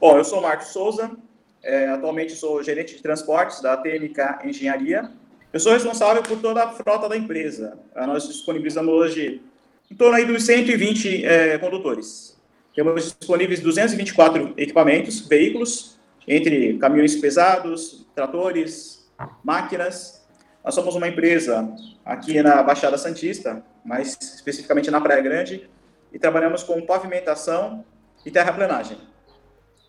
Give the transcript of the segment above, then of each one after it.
Bom, eu sou Marcos Souza, é, atualmente sou gerente de transportes da TMK Engenharia. Eu sou responsável por toda a frota da empresa. Nós disponibilizamos hoje em torno aí dos 120 é, condutores. Temos disponíveis 224 equipamentos, veículos, entre caminhões pesados, tratores, máquinas. Nós somos uma empresa aqui na Baixada Santista, mais especificamente na Praia Grande, e trabalhamos com pavimentação e terraplenagem.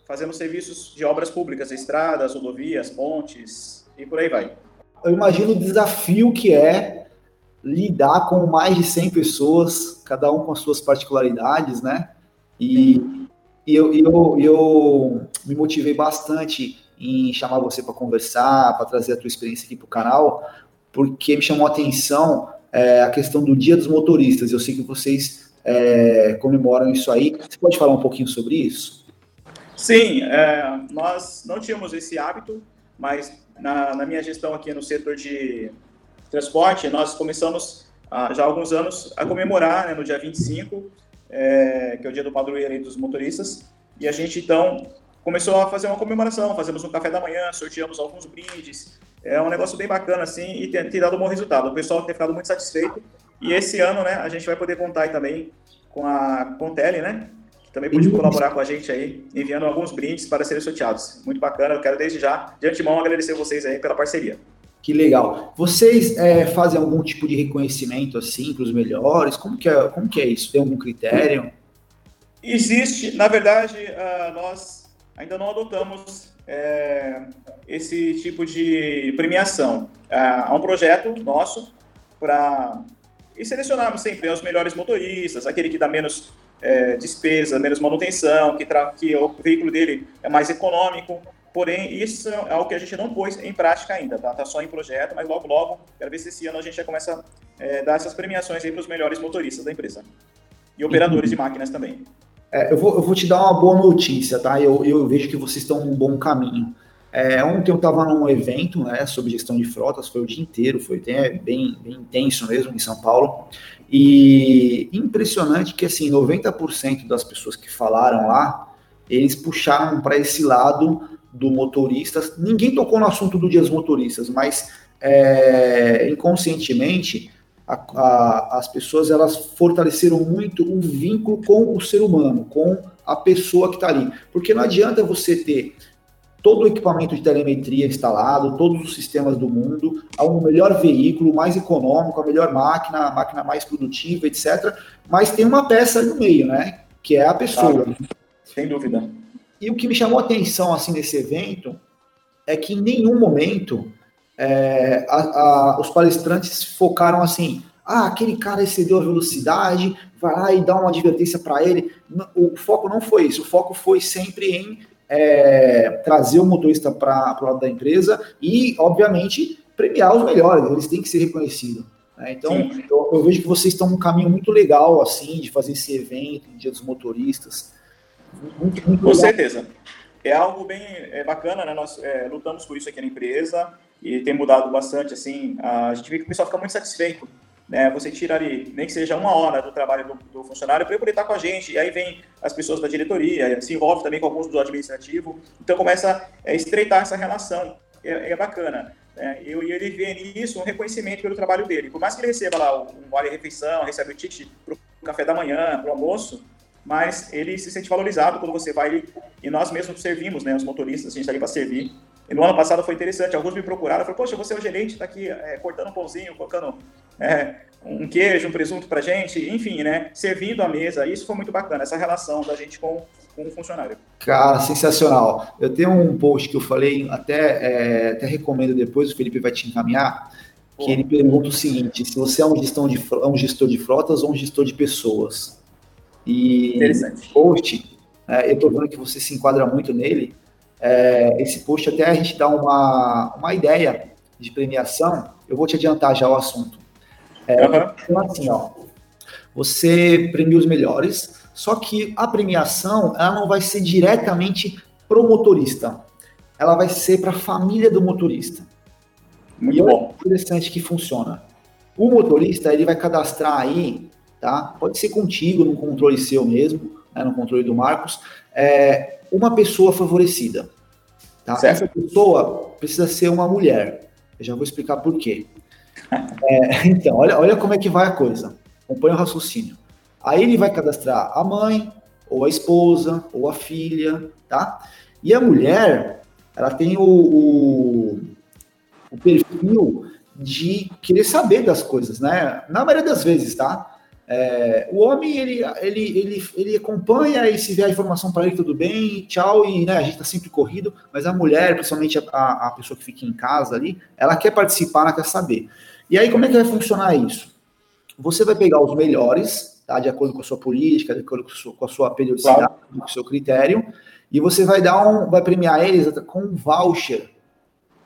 Fazemos serviços de obras públicas, estradas, rodovias, pontes e por aí vai. Eu imagino o desafio que é lidar com mais de 100 pessoas, cada um com as suas particularidades, né? E, e eu, eu, eu me motivei bastante em chamar você para conversar, para trazer a tua experiência aqui para o canal, porque me chamou a atenção é, a questão do Dia dos Motoristas. Eu sei que vocês é, comemoram isso aí. Você pode falar um pouquinho sobre isso? Sim, é, nós não tínhamos esse hábito, mas na, na, minha gestão aqui no setor de transporte, nós começamos ah, já há alguns anos a comemorar né, no dia 25, é, que é o dia do padroeiro dos motoristas, e a gente então começou a fazer uma comemoração, fazemos um café da manhã, sorteamos alguns brindes, é um negócio bem bacana assim e tem, tem dado um bom resultado. O pessoal tem ficado muito satisfeito. E esse ano, né, a gente vai poder contar também com a Contele, né, que também pode colaborar com a gente aí, enviando alguns brindes para serem sorteados. Muito bacana, eu quero desde já, de antemão, agradecer vocês aí pela parceria. Que legal. Vocês é, fazem algum tipo de reconhecimento assim para os melhores? Como que, é, como que é isso? Tem algum critério? Existe, na verdade, uh, nós ainda não adotamos é, esse tipo de premiação. Uh, há um projeto nosso para e selecionarmos sempre os melhores motoristas, aquele que dá menos é, despesa, menos manutenção, que, que o veículo dele é mais econômico. Porém, isso é algo que a gente não pôs em prática ainda, tá? Tá só em projeto, mas logo, logo, quero ver se esse ano a gente já começa a é, dar essas premiações aí para os melhores motoristas da empresa. E operadores de máquinas também. É, eu, vou, eu vou te dar uma boa notícia, tá? Eu, eu vejo que vocês estão num bom caminho. É, ontem eu estava num evento né, sobre gestão de frotas, foi o dia inteiro, foi bem, bem intenso mesmo em São Paulo. E impressionante que assim, 90% das pessoas que falaram lá, eles puxaram para esse lado do motorista. Ninguém tocou no assunto do dia dos motoristas, mas é, inconscientemente a, a, as pessoas elas fortaleceram muito o vínculo com o ser humano, com a pessoa que está ali. Porque não adianta você ter todo o equipamento de telemetria instalado, todos os sistemas do mundo, o melhor veículo, mais econômico, a melhor máquina, a máquina mais produtiva, etc. Mas tem uma peça no meio, né? Que é a pessoa. Ah, sem dúvida. E o que me chamou a atenção assim nesse evento é que em nenhum momento é, a, a, os palestrantes focaram assim, ah, aquele cara excedeu a velocidade, vai lá e dá uma advertência para ele. O foco não foi isso, o foco foi sempre em é, trazer o motorista para o lado da empresa e, obviamente, premiar os melhores, eles têm que ser reconhecidos. Né? Então, eu, eu, vejo que vocês estão num caminho muito legal, assim, de fazer esse evento, Dia dos Motoristas. Muito, muito Com legal. certeza. É algo bem é bacana, né? Nós é, lutamos por isso aqui na empresa e tem mudado bastante, assim. A gente vê que o pessoal fica muito satisfeito. Né? Você tira ali, nem que seja uma hora do trabalho do, do funcionário para ele poder estar com a gente. E aí vem as pessoas da diretoria, se envolve também com alguns do administrativo. Então começa a estreitar essa relação. É, é bacana. Né? E ele vê nisso um reconhecimento pelo trabalho dele. Por mais que ele receba lá um vale-refeição, recebe o ticket para o café da manhã, para o almoço, mas ele se sente valorizado quando você vai e nós mesmos servimos, né, os motoristas, a gente está ali para servir. E no ano passado foi interessante, alguns me procuraram, falaram, poxa, você é o gerente, está aqui é, cortando um pãozinho, colocando é, um queijo, um presunto para gente, enfim, né, servindo a mesa, isso foi muito bacana, essa relação da gente com, com o funcionário. Cara, sensacional. Eu tenho um post que eu falei, até, é, até recomendo depois, o Felipe vai te encaminhar, que ele pergunta o seguinte, se você é um, gestão de, é um gestor de frotas ou um gestor de pessoas. E Interessante. post, é, eu estou vendo que você se enquadra muito nele. É, esse post até a gente dá uma, uma ideia de premiação. Eu vou te adiantar já o assunto. É, uhum. Então, assim, ó, você premia os melhores, só que a premiação ela não vai ser diretamente pro motorista, ela vai ser para a família do motorista. Muito e bom. É interessante que funciona. O motorista ele vai cadastrar aí tá? Pode ser contigo, no controle seu mesmo, né, no controle do Marcos, é, uma pessoa favorecida. Tá? Essa pessoa precisa ser uma mulher. Eu já vou explicar por quê. É, então, olha, olha como é que vai a coisa. Acompanha o raciocínio. Aí ele vai cadastrar a mãe, ou a esposa, ou a filha, tá? E a mulher, ela tem o, o, o perfil de querer saber das coisas, né? Na maioria das vezes, tá? É, o homem, ele, ele, ele, ele acompanha e se vê a informação para ele, tudo bem, tchau, e né, a gente está sempre corrido, mas a mulher, principalmente a, a pessoa que fica em casa ali, ela quer participar, ela quer saber. E aí, como é que vai funcionar isso? Você vai pegar os melhores, tá, de acordo com a sua política, de acordo com a sua periodicidade, claro. com o seu critério, e você vai dar um, vai premiar eles com um voucher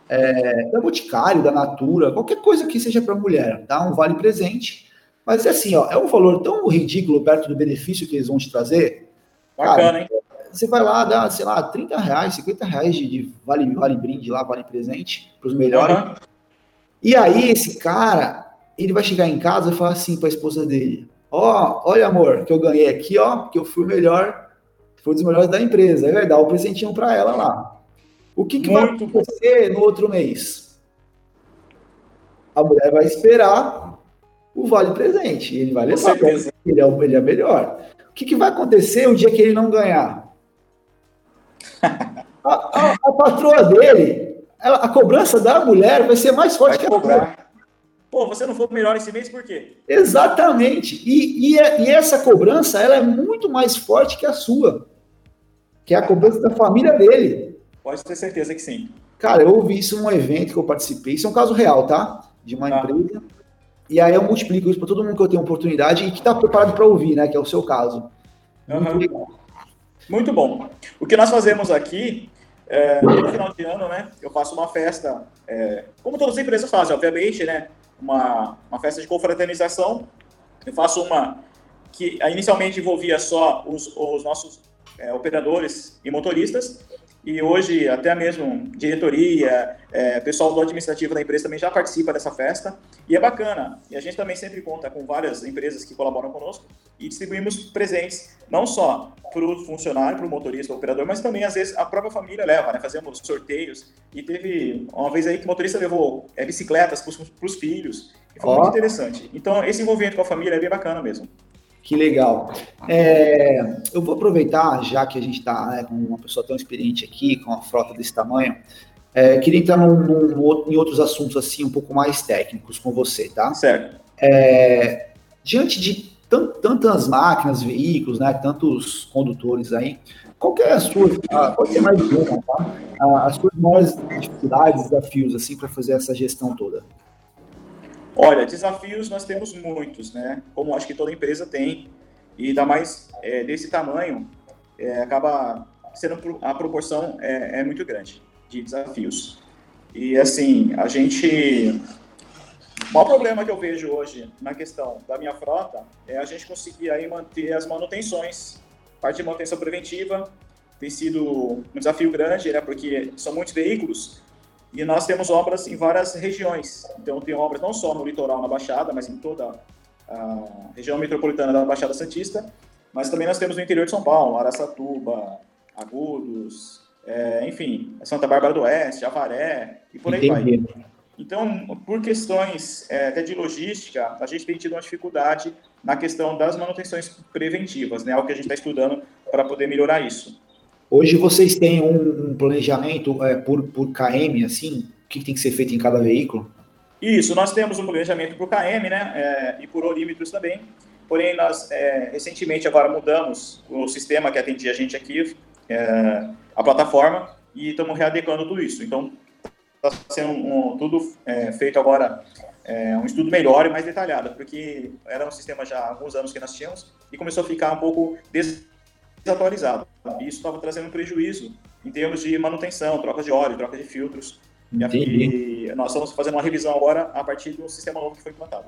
é, da Boticário, da Natura, qualquer coisa que seja para mulher, tá? Um vale presente mas é assim, ó, é um valor tão ridículo perto do benefício que eles vão te trazer. Bacana, cara, hein? Você vai lá, dá, sei lá, 30 reais, 50 reais de, de vale, vale brinde lá, vale presente para os melhores. Uhum. E aí, esse cara, ele vai chegar em casa e falar assim para a esposa dele: Ó, oh, olha, amor, que eu ganhei aqui, ó, que eu fui o melhor, fui um dos melhores da empresa. Aí vai dar o um presentinho para ela lá. O que, que vai acontecer no outro mês? A mulher vai esperar o vale presente. Ele vai levar, ele é, ele é melhor. O que, que, vai acontecer o dia que ele não ganhar? A, a, a patroa dele, ela, a cobrança da mulher vai ser mais forte vai que a cobrar. Pô, você não foi melhor esse mês por quê? Exatamente. E, e, e, essa cobrança ela é muito mais forte que a sua, que é a cobrança da família dele. Pode ter certeza que sim. Cara, eu ouvi isso num evento que eu participei. Isso é um caso real, tá? De uma tá. empresa e aí eu multiplico isso para todo mundo que eu tenho oportunidade e que está preparado para ouvir, né? Que é o seu caso. Muito, Muito bom. O que nós fazemos aqui, é, no final de ano, né? Eu faço uma festa, é, como todas as empresas fazem, obviamente, né? Uma, uma festa de confraternização. Eu faço uma que inicialmente envolvia só os, os nossos é, operadores e motoristas, e hoje até mesmo diretoria, é, pessoal do administrativo da empresa também já participa dessa festa, e é bacana. E a gente também sempre conta com várias empresas que colaboram conosco e distribuímos presentes, não só para o funcionário, para o motorista, o operador, mas também às vezes a própria família leva, né? Fazemos sorteios, e teve uma vez aí que o motorista levou é, bicicletas para os filhos, e foi oh. muito interessante. Então esse envolvimento com a família é bem bacana mesmo. Que legal. É, eu vou aproveitar, já que a gente está né, com uma pessoa tão experiente aqui, com uma frota desse tamanho, é, queria entrar num, num, em outros assuntos assim um pouco mais técnicos com você, tá? Certo. É, diante de tantas máquinas, veículos, né, tantos condutores aí, qual é a sua, pode ser mais uma, tá? As suas maiores dificuldades, desafios assim para fazer essa gestão toda? Olha, desafios nós temos muitos, né? Como acho que toda empresa tem, e ainda mais é, desse tamanho, é, acaba sendo a proporção é, é, muito grande de desafios. E assim, a gente. O maior problema que eu vejo hoje na questão da minha frota é a gente conseguir aí manter as manutenções. Parte de manutenção preventiva tem sido um desafio grande, né? Porque são muitos veículos e nós temos obras em várias regiões. Então, tem obras não só no litoral, na Baixada, mas em toda a região metropolitana da Baixada Santista. Mas também nós temos no interior de São Paulo, Araçatuba, Agudos, é, enfim, Santa Bárbara do Oeste, Avaré e por aí Entendi. vai. Então, por questões é, até de logística, a gente tem tido uma dificuldade na questão das manutenções preventivas, né? É o que a gente está estudando para poder melhorar isso. Hoje vocês têm um, um planejamento é, por, por KM, assim? O que tem que ser feito em cada veículo? Isso, nós temos um planejamento por KM, né? É, e por olímetros também. Porém, nós é, recentemente agora mudamos o sistema que atendia a gente aqui, é, a plataforma, e estamos readequando tudo isso. Então, está sendo um, tudo é, feito agora, é, um estudo melhor e mais detalhado, porque era um sistema já há alguns anos que nós tínhamos e começou a ficar um pouco des desatualizado. Isso estava trazendo um prejuízo em termos de manutenção, troca de óleo, troca de filtros. Entendi. E nós estamos fazendo uma revisão agora a partir do sistema novo que foi implantado.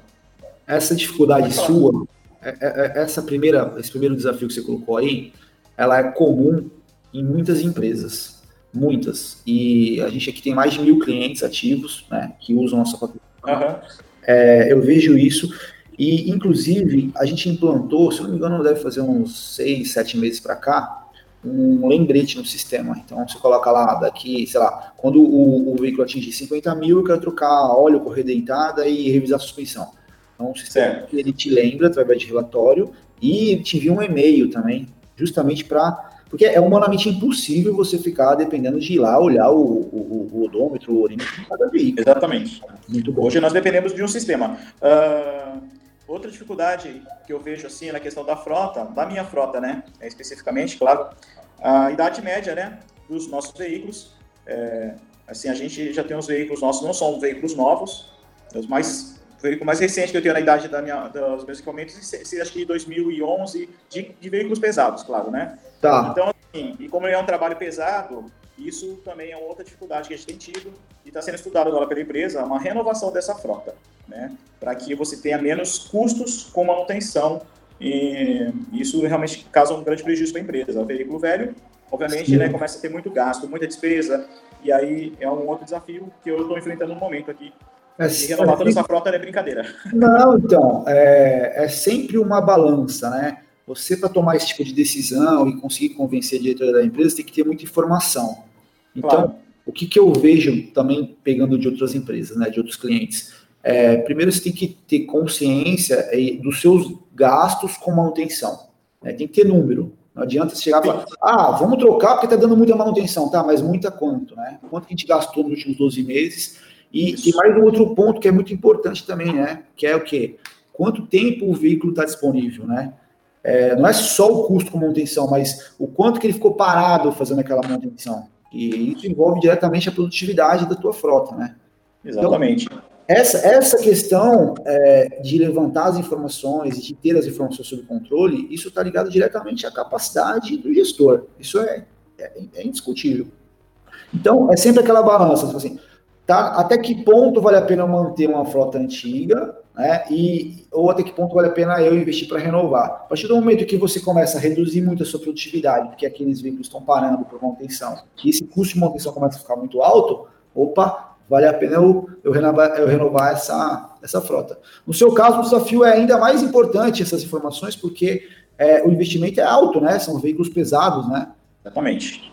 Essa dificuldade sua, é, é, é, essa primeira, esse primeiro desafio que você colocou aí, ela é comum em muitas empresas, muitas. E a gente aqui tem mais de mil clientes ativos, né, que usam nossa plataforma. Uhum. É, eu vejo isso e, inclusive, a gente implantou, se não me engano, deve fazer uns seis, sete meses para cá, um lembrete no sistema. Então você coloca lá daqui, sei lá, quando o, o veículo atingir 50 mil, eu quero trocar óleo, correia dentada e revisar a suspensão. Então o sistema certo. ele te lembra através de relatório e te envia um e-mail também, justamente para porque é humanamente impossível você ficar dependendo de ir lá olhar o, o, o odômetro, o orímetro de cada veículo. Exatamente. Muito bom. Hoje nós dependemos de um sistema. Uh, outra dificuldade que eu vejo assim na questão da frota, da minha frota, né? É, especificamente, claro, a idade média, né? Dos nossos veículos. É, assim, a gente já tem os veículos nossos, não são veículos novos, os mais o veículo mais recente que eu tenho na idade da minha, dos meus equipamentos acho que 2011, de, de, veículos pesados, claro, né? Tá. Então, assim, e como é um trabalho pesado, isso também é outra dificuldade que a gente tem tido e está sendo estudado agora pela empresa, uma renovação dessa frota, né? Para que você tenha menos custos com manutenção e isso realmente causa um grande prejuízo para a empresa. O veículo velho, obviamente, né, começa a ter muito gasto, muita despesa, e aí é um outro desafio que eu estou enfrentando no momento aqui é, e renovar toda essa frota é brincadeira. Não, então, é, é sempre uma balança, né? Você, para tomar esse tipo de decisão e conseguir convencer a diretora da empresa, tem que ter muita informação. Então, claro. o que, que eu vejo também pegando de outras empresas, né, de outros clientes? É, primeiro, você tem que ter consciência é, dos seus gastos com manutenção. Né? Tem que ter número. Não adianta você chegar e falar, ah, vamos trocar porque está dando muita manutenção. Tá, mas muita quanto, né? Quanto que a gente gastou nos últimos 12 meses e, e, mais um outro ponto que é muito importante também, né? Que é o quê? Quanto tempo o veículo está disponível, né? É, não é só o custo com manutenção, mas o quanto que ele ficou parado fazendo aquela manutenção. E isso envolve diretamente a produtividade da tua frota, né? Exatamente. Então, essa, essa questão é, de levantar as informações, de ter as informações sob controle, isso está ligado diretamente à capacidade do gestor. Isso é, é, é indiscutível. Então, é sempre aquela balança, tipo assim, tá? Até que ponto vale a pena manter uma frota antiga, né? E ou até que ponto vale a pena eu investir para renovar? A partir do momento que você começa a reduzir muito a sua produtividade, porque aqueles veículos estão parando por manutenção, e esse custo de manutenção começa a ficar muito alto, opa, vale a pena eu, eu, renovar, eu renovar essa, essa frota. No seu caso, o desafio é ainda mais importante essas informações, porque é, o investimento é alto, né? São veículos pesados, né? Exatamente.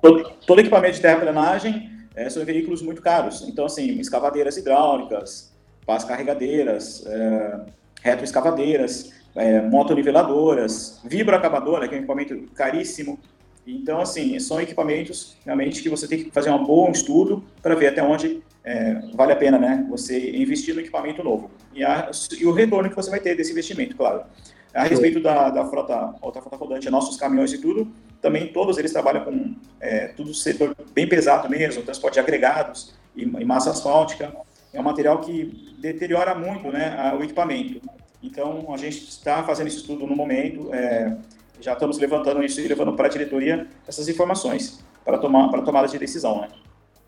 Todo, todo equipamento de terraplenagem é, são veículos muito caros. Então, assim, escavadeiras hidráulicas, pás carregadeiras, é, retroescavadeiras, é, motoniveladoras, vibroacabadora, que é um equipamento caríssimo. Então, assim, são equipamentos realmente que você tem que fazer um bom estudo para ver até onde é, vale a pena, né, você investir no equipamento novo. E, a, e, o retorno que você vai ter desse investimento, claro. A respeito da, da frota, alta frota rodante, nossos caminhões e tudo, também todos eles trabalham com é, tudo setor bem pesado mesmo, transporte de agregados e, e, massa asfáltica. É um material que deteriora muito né, o equipamento. Então, a gente está fazendo isso tudo no momento, é, já estamos levantando isso e levando para a diretoria essas informações para tomar para tomada de decisão, né?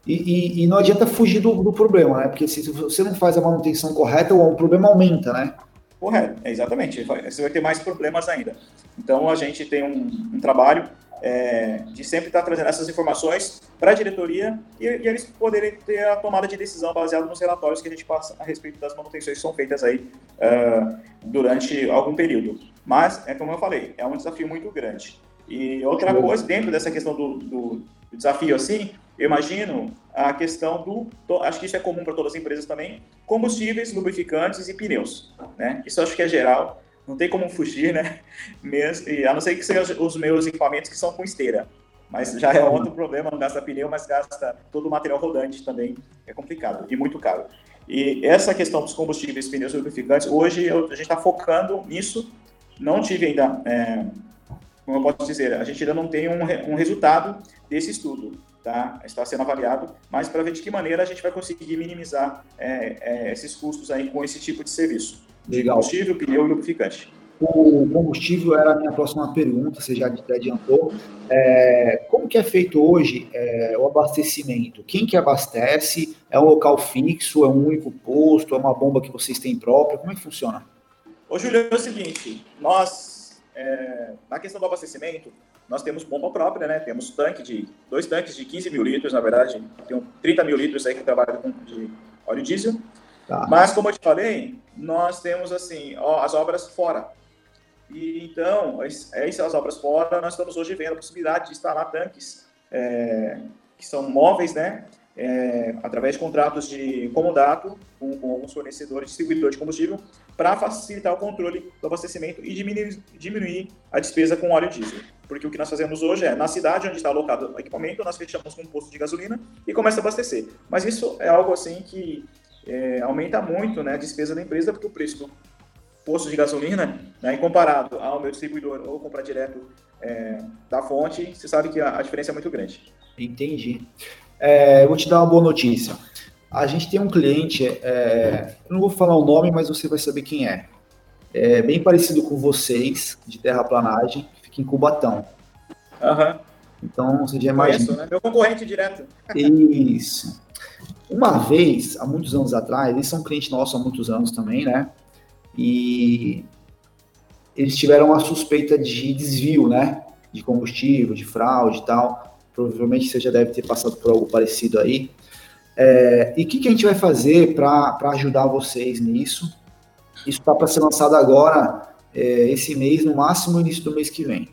E, e, e, não adianta fugir do, do, problema, né? Porque se você não faz a manutenção correta, o, o problema aumenta, né? Correto, é, exatamente. Você vai ter mais problemas ainda. Então, a gente tem um, um trabalho é, de sempre estar trazendo essas informações para a diretoria e, e, eles poderem ter a tomada de decisão baseada nos relatórios que a gente passa a respeito das manutenções que são feitas aí uh, durante algum período. Mas, é como eu falei, é um desafio muito grande. E outra coisa, dentro dessa questão do, do desafio assim, eu imagino a questão do, acho que isso é comum para todas as empresas também, combustíveis, lubrificantes e pneus, né? Isso acho que é geral, não tem como fugir, né? Mesmo, e a não ser que sejam os meus equipamentos que são com esteira, mas já é outro problema, não gasta pneu, mas gasta todo o material rodante também, é complicado e muito caro. E essa questão dos combustíveis, pneus lubrificantes, hoje eu, a gente está focando nisso, não tive ainda, é, como eu posso dizer, a gente ainda não tem um, um resultado desse estudo, tá? está sendo avaliado, mas para ver de que maneira a gente vai conseguir minimizar é, é, esses custos aí com esse tipo de serviço. Legal. Combustível, pneu e lubrificante. O combustível era a minha próxima pergunta, você já adiantou. É, como que é feito hoje é, o abastecimento? Quem que abastece? É um local fixo? É um único posto? É uma bomba que vocês têm própria? Como é que funciona? Ô, Júlio, é o seguinte, nós, é, na questão do abastecimento, nós temos bomba própria, né? Temos tanque de dois tanques de 15 mil litros, na verdade, tem 30 mil litros aí que trabalha com de óleo diesel. Tá. Mas como eu te falei, nós temos assim ó, as obras fora. E então, essas obras fora, nós estamos hoje vendo a possibilidade de instalar tanques é, que são móveis, né? É, através de contratos de comodato com, com alguns fornecedores, distribuidores de combustível, para facilitar o controle do abastecimento e diminuir, diminuir a despesa com óleo diesel. Porque o que nós fazemos hoje é, na cidade onde está alocado o equipamento, nós fechamos um posto de gasolina e começa a abastecer. Mas isso é algo assim que é, aumenta muito né, a despesa da empresa, porque o preço do posto de gasolina, né, comparado ao meu distribuidor ou comprar direto é, da fonte, você sabe que a, a, diferença é muito grande. Entendi. É, vou te dar uma boa notícia. A gente tem um cliente, é, eu não vou falar o nome, mas você vai saber quem é. É bem parecido com vocês, de terraplanagem, que fica em Cubatão. Aham. Uhum. Então, você já imagina. Conheço, né? Meu concorrente direto. Isso. Uma vez, há muitos anos atrás, eles são cliente nosso há muitos anos também, né? e eles tiveram uma suspeita de desvio, né? De combustível, de fraude e tal. Provavelmente você já deve ter passado por algo parecido aí. É, e o que, que, a gente vai fazer para ajudar vocês nisso? Isso está para ser lançado agora, é, esse mês, no máximo início do mês que vem.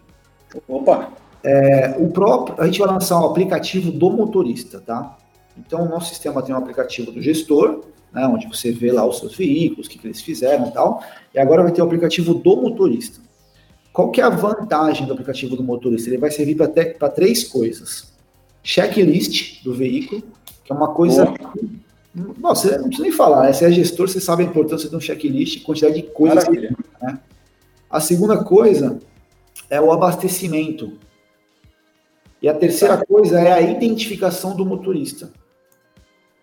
Opa! É, o próprio, a gente vai lançar um aplicativo do motorista, tá? Então, o nosso sistema tem um aplicativo do gestor, né, onde você vê lá os seus veículos, o que, que eles fizeram e tal. E agora vai ter o aplicativo do motorista. Qual que é a vantagem do aplicativo do motorista? Ele vai servir para três coisas. Checklist do veículo, que é uma coisa... Boa. Nossa, não precisa nem falar, né? Você é gestor, você sabe a importância de um checklist, quantidade de coisas. Que, né? A segunda coisa é o abastecimento. E a terceira coisa é a identificação do motorista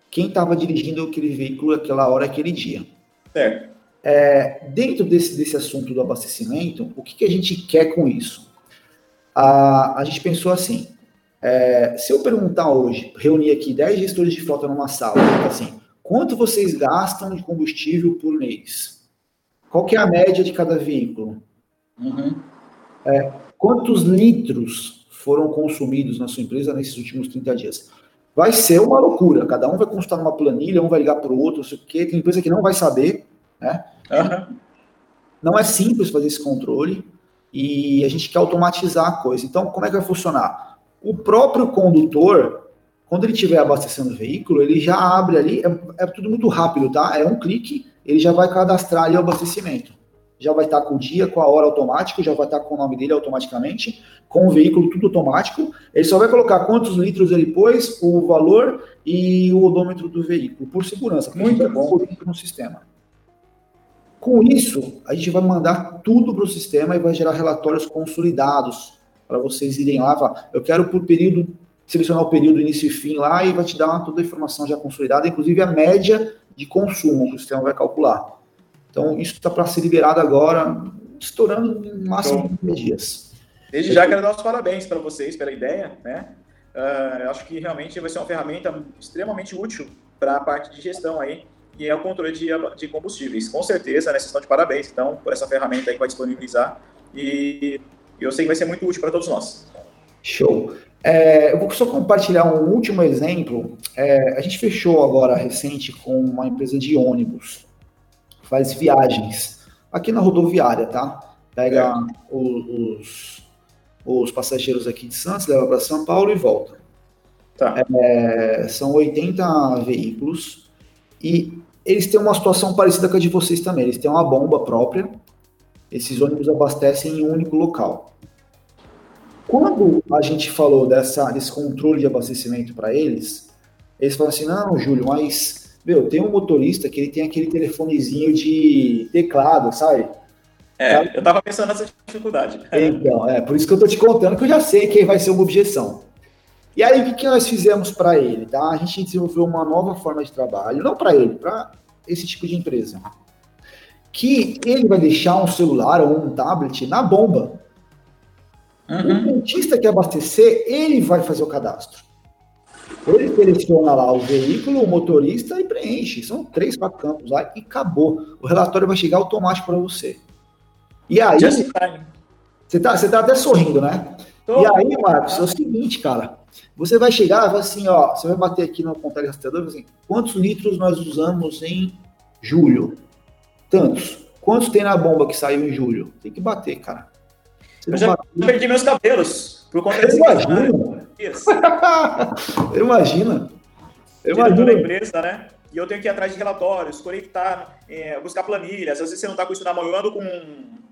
quem estava dirigindo aquele veículo aquela hora, aquele dia. Certo. É, dentro desse, desse assunto do abastecimento, o que, que a gente quer com isso? A, a gente pensou assim, é, se eu perguntar hoje, reunir aqui 10 gestores de frota numa sala, assim, quanto vocês gastam de combustível por mês? Qual que é a média de cada veículo? Uhum. É, quantos litros foram consumidos na sua empresa nesses últimos 30 dias? Vai ser uma loucura. Cada um vai consultar numa planilha, um vai ligar para o outro, não sei o quê. Tem empresa que não vai saber, né? Uhum. Não é simples fazer esse controle e a gente quer automatizar a coisa. Então, como é que vai funcionar? O próprio condutor, quando ele estiver abastecendo o veículo, ele já abre ali, é, é, tudo muito rápido, tá? É um clique, ele já vai cadastrar ali o abastecimento já vai estar com o dia, com a hora automático, já vai estar com o nome dele automaticamente, com o veículo tudo automático. Ele só vai colocar quantos litros ele pôs, o valor e o odômetro do veículo, por segurança. Muito bom no sistema. Com isso, a gente vai mandar tudo para o sistema e vai gerar relatórios consolidados para vocês irem lá. Eu quero por período, selecionar o período início e fim lá e vai te dar toda a informação já consolidada, inclusive a média de consumo que o sistema vai calcular. Então, isso está para ser liberado agora, estourando no máximo de dias. Desde já quero dar os parabéns para vocês pela ideia, né? Uh, acho que realmente vai ser uma ferramenta extremamente útil para a parte de gestão aí, e é o controle de, de combustíveis. Com certeza, né, vocês estão de parabéns, então, por essa ferramenta aí que vai disponibilizar, e eu sei que vai ser muito útil para todos nós. Show. É, eu vou só compartilhar um último exemplo. É, a gente fechou agora recente com uma empresa de ônibus faz viagens aqui na rodoviária, tá? Pega é. os, os passageiros aqui de Santos, leva para São Paulo e volta. Tá. É, são 80 veículos e eles têm uma situação parecida com a de vocês também. Eles têm uma bomba própria. Esses ônibus abastecem em um único local. Quando a gente falou dessa, desse controle de abastecimento para eles, eles falaram assim: não, Júlio, mas meu, tem um motorista que ele tem aquele telefonezinho de teclado, sabe? É, eu tava pensando nessa dificuldade. Então, é, por isso que eu tô te contando que eu já sei que vai ser uma objeção. E aí, o que, que nós fizemos para ele? Tá? A gente desenvolveu uma nova forma de trabalho, não para ele, para esse tipo de empresa. Que ele vai deixar um celular ou um tablet na bomba. Uhum. O dentista que abastecer, ele vai fazer o cadastro. Ele seleciona lá o veículo, o motorista e preenche. São três, quatro campos lá e acabou. O relatório vai chegar automático para você. E aí. Você tá, você tá até sorrindo, né? Tô. E aí, Marcos, é o seguinte, cara. Você vai chegar, vai assim, ó, você vai bater aqui no contrário rastreador, assim, quantos litros nós usamos em julho? Tantos. Quantos tem na bomba que saiu em julho? Tem que bater, cara. Você eu já perdi meus cabelos por conta desse Imagina. Imagina. Eu imagino da empresa, né? E eu tenho que ir atrás de relatórios, conectar, é, buscar planilhas. Às vezes você não está com isso na mão. Eu ando com.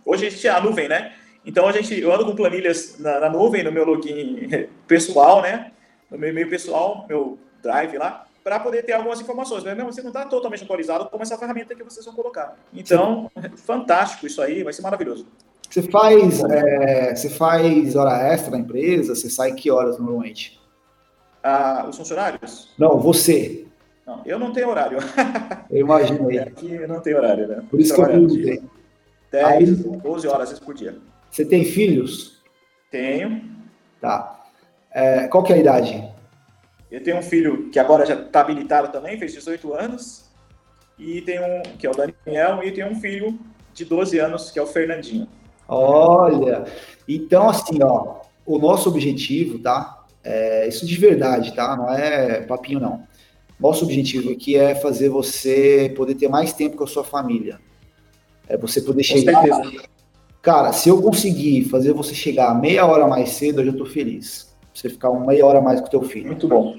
Hoje a gente é a nuvem, né? Então a gente, eu ando com planilhas na, na nuvem, no meu login pessoal, né? No meu e-mail pessoal, meu drive lá, para poder ter algumas informações. Mas mesmo você não está totalmente atualizado como essa ferramenta que vocês vão colocar. Então, Sim. fantástico isso aí, vai ser maravilhoso. Você faz, é, você faz hora extra na empresa? Você sai que horas normalmente? Ah, os funcionários? Não, você. Não, eu não tenho horário. Eu imagino aí. Aqui não tem horário, né? Por isso que eu perguntei. 10, aí, 12 horas por dia. Você tem filhos? Tenho. Tá. É, qual que é a idade? Eu tenho um filho que agora já está habilitado também, fez 18 anos. E tem um, que é o Daniel, e tem um filho de 12 anos, que é o Fernandinho. Olha, então assim, ó, o nosso objetivo, tá? É, isso de verdade, tá? Não é papinho, não. Nosso objetivo aqui é fazer você poder ter mais tempo com a sua família. É você poder com chegar. Certeza. Cara, se eu conseguir fazer você chegar meia hora mais cedo, eu já tô feliz. Você ficar uma meia hora mais com o teu filho. Muito bom.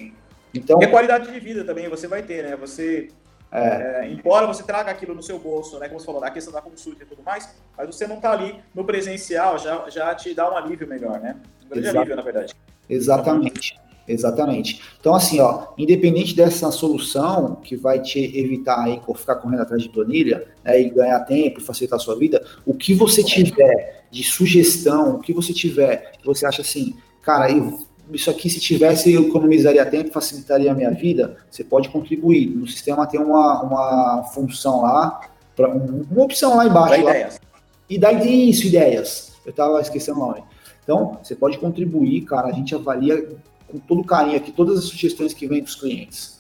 Então, e a qualidade de vida também você vai ter, né? Você, é. É, embora você traga aquilo no seu bolso, né? Como você falou, da questão da consulta e tudo mais, mas você não tá ali no presencial, já, já te dá um alívio melhor, né? Um grande Exato. alívio, na verdade. Exatamente. Exatamente. Então, assim, ó, independente dessa solução que vai te evitar aí ficar correndo atrás de planilha né, e ganhar tempo, facilitar a sua vida, o que você tiver de sugestão, o que você tiver, que você acha assim, cara, eu, isso aqui se tivesse eu economizaria tempo, facilitaria a minha vida, você pode contribuir. No sistema tem uma, uma função lá, pra, uma opção lá embaixo. Dá lá, ideias. E dá isso, ideias. Eu estava esquecendo o nome. Então, você pode contribuir, cara. A gente avalia com todo carinho aqui todas as sugestões que vêm dos clientes.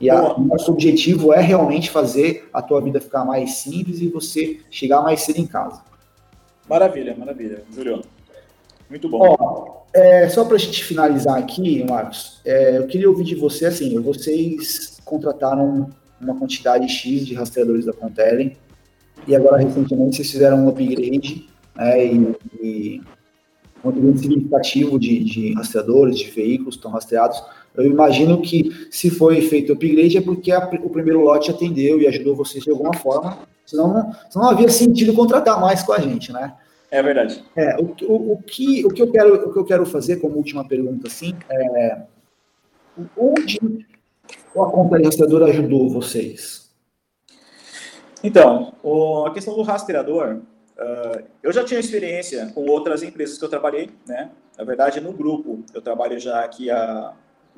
E o nosso objetivo é realmente fazer a tua vida ficar mais simples e você chegar mais cedo em casa. Maravilha, maravilha, Júlio. Muito bom. Ó, é, só para a gente finalizar aqui, Marcos, é, eu queria ouvir de você assim: vocês contrataram uma quantidade X de rastreadores da Contele e agora recentemente vocês fizeram um upgrade né, e, e um significativo de, de rastreadores, de veículos estão rastreados. Eu imagino que se foi feito o upgrade é porque a, o primeiro lote atendeu e ajudou vocês de alguma forma, senão não, senão não havia sentido contratar mais com a gente, né? É verdade. É, o, o, o, que, o, que eu quero, o que eu quero fazer como última pergunta, assim, é onde a conta rastreador ajudou vocês? Então, o, a questão do rastreador, Uh, eu já tinha experiência com outras empresas que eu trabalhei, né? Na verdade, no grupo, eu trabalho já aqui há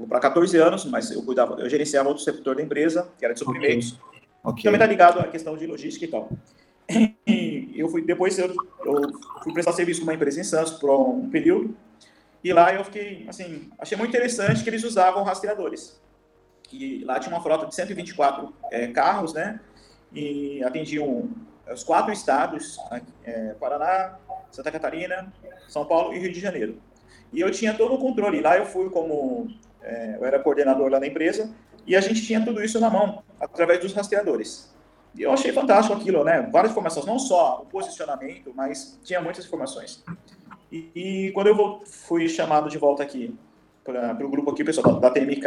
para 14 anos, mas eu cuidava, eu gerenciava outro setor da empresa, que era de suprimentos. Okay. Okay. Também está ligado à questão de logística e tal. Eu fui depois eu, eu fui prestar serviço uma empresa em Santos por um período. E lá eu fiquei, assim, achei muito interessante que eles usavam rastreadores. E lá tinha uma frota de 124 é, carros, né? E atendiam os quatro estados, é, Paraná, Santa Catarina, São Paulo e Rio de Janeiro. E eu tinha todo o controle. Lá eu fui como, é, eu era coordenador lá da empresa, e a gente tinha tudo isso na mão, através dos rastreadores. E eu achei fantástico aquilo, né? Várias informações, não só o posicionamento, mas tinha muitas informações. E, e quando eu fui chamado de volta aqui para o grupo aqui, pessoal da, da TMK,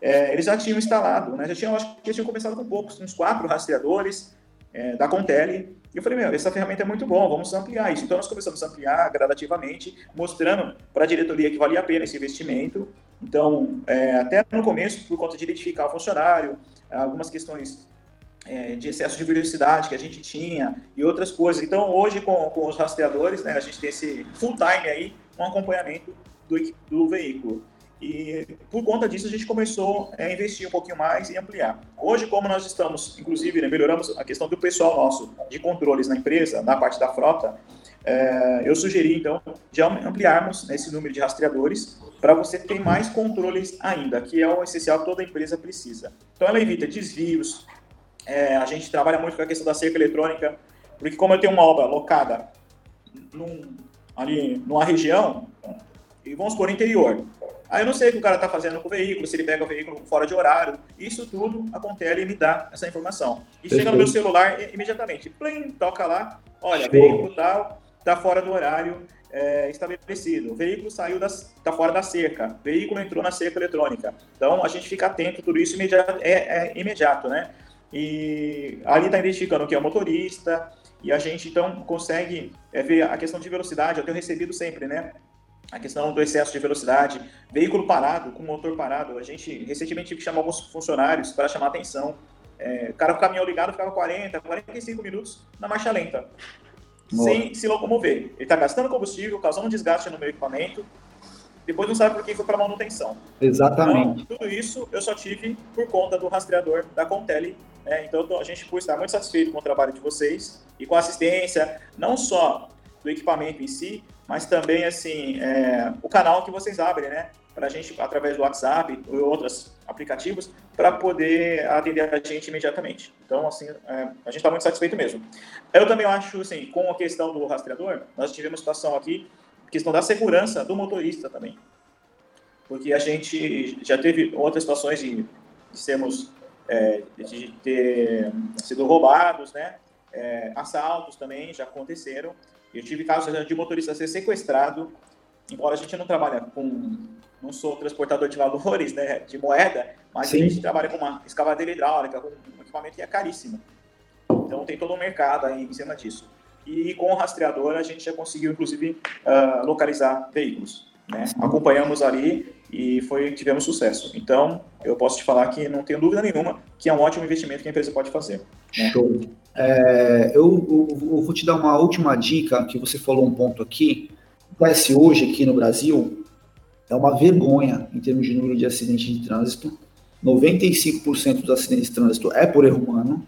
é, eles já tinham instalado, né? Já tinham, acho que tinham começado com poucos, uns quatro rastreadores, é, da Contele. E eu falei, meu, essa ferramenta é muito bom, vamos ampliar isso. Então, nós começamos a ampliar gradativamente, mostrando para a diretoria que valia a pena esse investimento. Então, é, até no começo, por conta de identificar o funcionário, algumas questões é, de excesso de velocidade que a gente tinha e outras coisas. Então, hoje, com, com os rastreadores, né, a gente tem esse full time aí, um acompanhamento do, do veículo. E por conta disso a gente começou a investir um pouquinho mais e ampliar. Hoje, como nós estamos, inclusive, né, melhoramos a questão do pessoal nosso de controles na empresa, na parte da frota, é, eu sugeri então de ampliarmos esse número de rastreadores para você ter mais controles ainda, que é o essencial que toda empresa precisa. Então ela evita desvios, é, a gente trabalha muito com a questão da cerca eletrônica, porque como eu tenho uma obra locada num, ali numa região, e vamos por interior. Aí eu não sei o que o cara está fazendo com o veículo, se ele pega o veículo fora de horário. Isso tudo a Contele me dá essa informação. E chega no meu celular imediatamente. Plim, toca lá, olha, Show. veículo tal, está fora do horário é, estabelecido. O veículo saiu está fora da cerca. O veículo entrou na cerca eletrônica. Então a gente fica atento, tudo isso imediato, é, é imediato, né? E ali está identificando que é o motorista, e a gente então consegue é, ver a questão de velocidade, eu tenho recebido sempre, né? a questão do excesso de velocidade, veículo parado, com motor parado. A gente recentemente tive que chamar alguns funcionários para chamar atenção. É, o cara com o caminhão ligado ficava 40, 45 minutos na marcha lenta, Boa. sem se locomover. Ele está gastando combustível, causando um desgaste no meu equipamento, depois não sabe por que foi para manutenção. Exatamente. Então, tudo isso eu só tive por conta do rastreador da Contele. Né? Então, a gente por estar muito satisfeito com o trabalho de vocês e com a assistência, não só do equipamento em si, mas também assim é, o canal que vocês abrem, né? Para a gente através do WhatsApp ou outros aplicativos para poder atender a gente imediatamente. Então assim é, a gente está muito satisfeito mesmo. Eu também acho assim com a questão do rastreador nós tivemos situação aqui questão da segurança do motorista também, porque a gente já teve outras situações de, de sermos é, de ter sido roubados, né? É, assaltos também já aconteceram eu tive casos de motorista ser sequestrado, embora a gente não trabalhe com, não sou transportador de valores, né, de moeda, mas Sim. a gente trabalha com uma escavadeira hidráulica, com um equipamento que é caríssimo. Então tem todo um mercado aí em cima disso. E com o rastreador a gente já conseguiu, inclusive, uh, localizar veículos. Né? Acompanhamos ali e foi, tivemos sucesso. Então, eu posso te falar que não tenho dúvida nenhuma que é um ótimo investimento que a empresa pode fazer. Né? Show. É, eu, eu, eu, vou te dar uma última dica, que você falou um ponto aqui. Acontece hoje aqui no Brasil, é uma vergonha em termos de número de acidentes de trânsito. 95% dos acidentes de trânsito é por erro humano.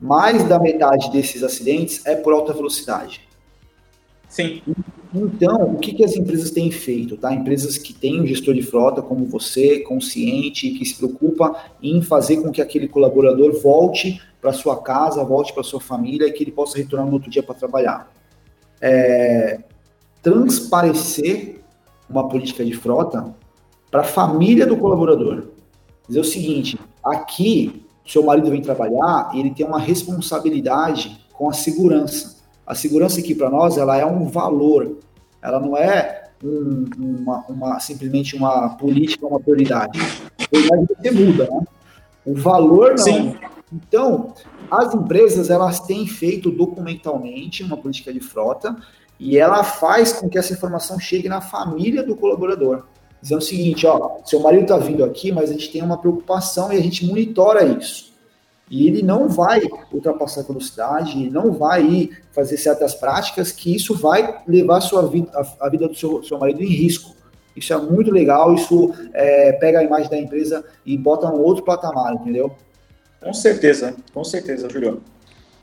Mais da metade desses acidentes é por alta velocidade. Sim. Então, o que, que as empresas têm feito? Tá? Empresas que têm um gestor de frota como você, consciente, que se preocupa em fazer com que aquele colaborador volte para sua casa, volte para sua família e que ele possa retornar no outro dia para trabalhar. É, transparecer uma política de frota para a família do colaborador. Dizer o seguinte: aqui, seu marido vem trabalhar e ele tem uma responsabilidade com a segurança. A segurança aqui para nós ela é um valor, ela não é um, uma, uma, simplesmente uma política, uma prioridade. A prioridade você muda, né? O valor não. Sim. Então, as empresas elas têm feito documentalmente uma política de frota e ela faz com que essa informação chegue na família do colaborador. Dizendo o seguinte, ó, seu marido está vindo aqui, mas a gente tem uma preocupação e a gente monitora isso. E ele não vai ultrapassar a velocidade, não vai ir fazer certas práticas que isso vai levar a, sua vida, a, a vida do seu, seu marido em risco. Isso é muito legal, isso é, pega a imagem da empresa e bota um outro patamar, entendeu? Com certeza, com certeza, Julio.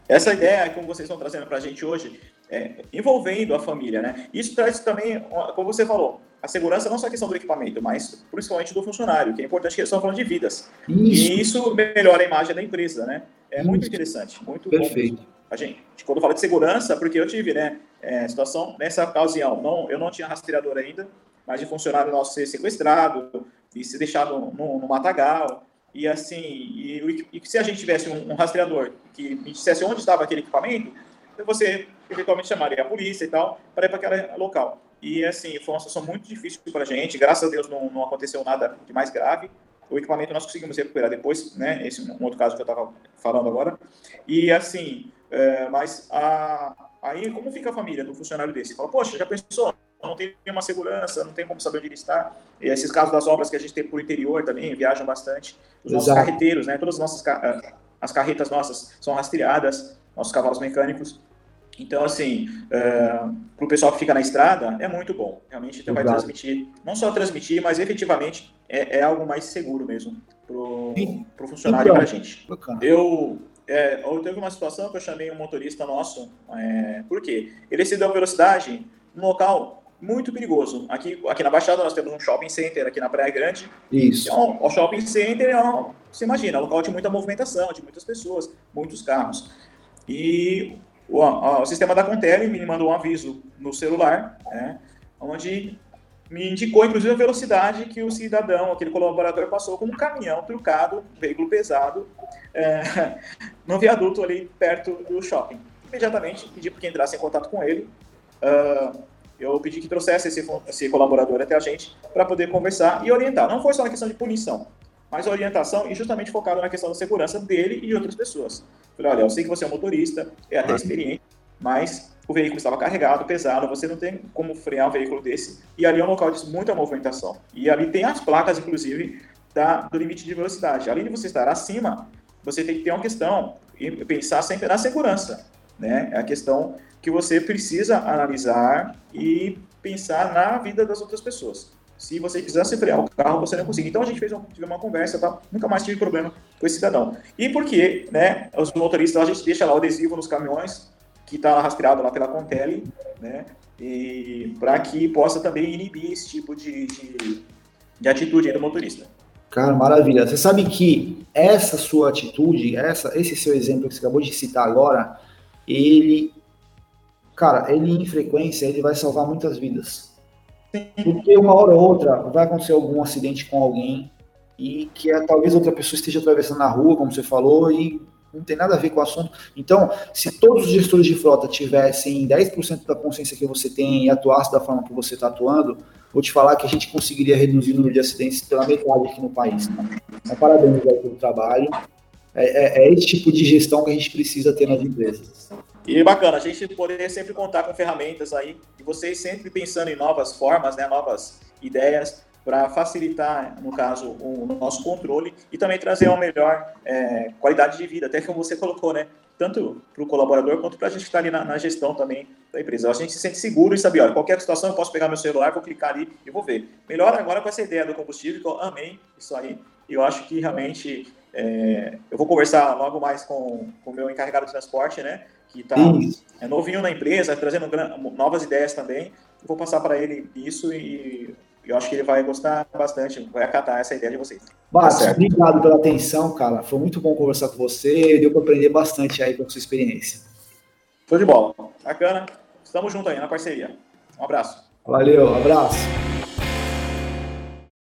Essa ideia, como vocês estão trazendo para a gente hoje, é, envolvendo a família, né? Isso traz também, como você falou, a segurança não só a questão do equipamento, mas principalmente do funcionário, que é importante que eles estão falando de vidas. Isso. E isso melhora a imagem da empresa, né? É isso. muito interessante, muito Perfeito. bom. A gente, quando fala de segurança, porque eu tive, né, é, situação nessa ocasião, não, eu não tinha rastreador ainda, mas de funcionário nosso ser sequestrado e ser deixado no, no matagal. E assim, e, e, se a gente tivesse um, um rastreador que me dissesse onde estava aquele equipamento, você eventualmente chamaria a polícia e tal para ir para aquele local. E assim, foi uma situação muito difícil para a gente. Graças a Deus não, não aconteceu nada de mais grave. O equipamento nós conseguimos recuperar depois, né? Esse é um outro caso que eu estava falando agora. E assim, é, mas a, aí como fica a família do funcionário desse? Fala, poxa, já pensou? Não tem nenhuma segurança, não tem como saber onde ele está. E esses casos das obras que a gente tem por interior também viajam bastante. Os nossos Exato. carreteiros, né? Todas as nossas as carretas nossas são rastreadas, nossos cavalos mecânicos. Então, assim, é, para o pessoal que fica na estrada, é muito bom. Realmente então, vai transmitir, não só transmitir, mas efetivamente é, é algo mais seguro mesmo para o funcionário e para a gente. Bacana. Eu, é, eu teve uma situação que eu chamei um motorista nosso, é, por quê? Ele se deu velocidade num local muito perigoso. Aqui, aqui na Baixada nós temos um shopping center aqui na Praia Grande. Isso. Então, o shopping center é um, você imagina, um local de muita movimentação, de muitas pessoas, muitos carros. E o, o sistema da Contele me mandou um aviso no celular, né, onde me indicou, inclusive, a velocidade que o cidadão, aquele colaborador, passou com um caminhão trucado, um veículo pesado, é, no viaduto ali perto do shopping. Imediatamente pedi para que entrasse em contato com ele. Uh, eu pedi que trouxesse esse, esse colaborador até a gente para poder conversar e orientar. Não foi só na questão de punição, mas orientação e justamente focado na questão da segurança dele e de outras pessoas. Falei, olha, eu sei que você é um motorista, é até experiente, mas o veículo estava carregado, pesado, você não tem como frear um veículo desse, e ali é um local de muita movimentação. E ali tem as placas, inclusive, da, do limite de velocidade. Além de você estar acima, você tem que ter uma questão e pensar sempre na segurança, né? É a questão que você precisa analisar e pensar na vida das outras pessoas. Se você quisesse frear o carro, você não consegue. Então a gente fez uma, tive uma conversa, tá? nunca mais tive problema com esse cidadão. E porque, né, os motoristas, a gente deixa lá o adesivo nos caminhões, que está rastreado lá pela Contele, né, e para que possa também inibir esse tipo de, de, de atitude do motorista. Cara, maravilha. Você sabe que essa sua atitude, essa, esse seu exemplo que você acabou de citar agora, ele, cara, ele em frequência, ele vai salvar muitas vidas. Porque uma hora ou outra vai acontecer algum acidente com alguém e que é, talvez outra pessoa esteja atravessando na rua, como você falou, e não tem nada a ver com o assunto. Então, se todos os gestores de frota tivessem 10% da consciência que você tem e atuassem da forma que você está atuando, vou te falar que a gente conseguiria reduzir o número de acidentes pela metade aqui no país. Tá? Então, parabéns pelo trabalho. É, é, é, esse tipo de gestão que a gente precisa ter nas empresas. E bacana, a gente poder sempre contar com ferramentas aí, e vocês sempre pensando em novas formas, né, novas ideias, para facilitar, no caso, o nosso controle e também trazer uma melhor é, qualidade de vida, até como você colocou, né? Tanto para o colaborador quanto para a gente que está ali na, na, gestão também da empresa. A gente se sente seguro e sabe, olha, qualquer situação eu posso pegar meu celular, vou clicar ali e vou ver. Melhor agora com essa ideia do combustível, que eu amei isso aí. E eu acho que realmente é, eu vou conversar logo mais com, com o meu encarregado de transporte, né? Que está é novinho na empresa, trazendo novas ideias também. Eu vou passar para ele isso e eu acho que ele vai gostar bastante, vai acatar essa ideia de vocês. Márcio, tá obrigado pela atenção, cara. Foi muito bom conversar com você, deu para aprender bastante aí com a sua experiência. Show de bola. Bacana. Estamos juntos aí na parceria. Um abraço. Valeu, um abraço.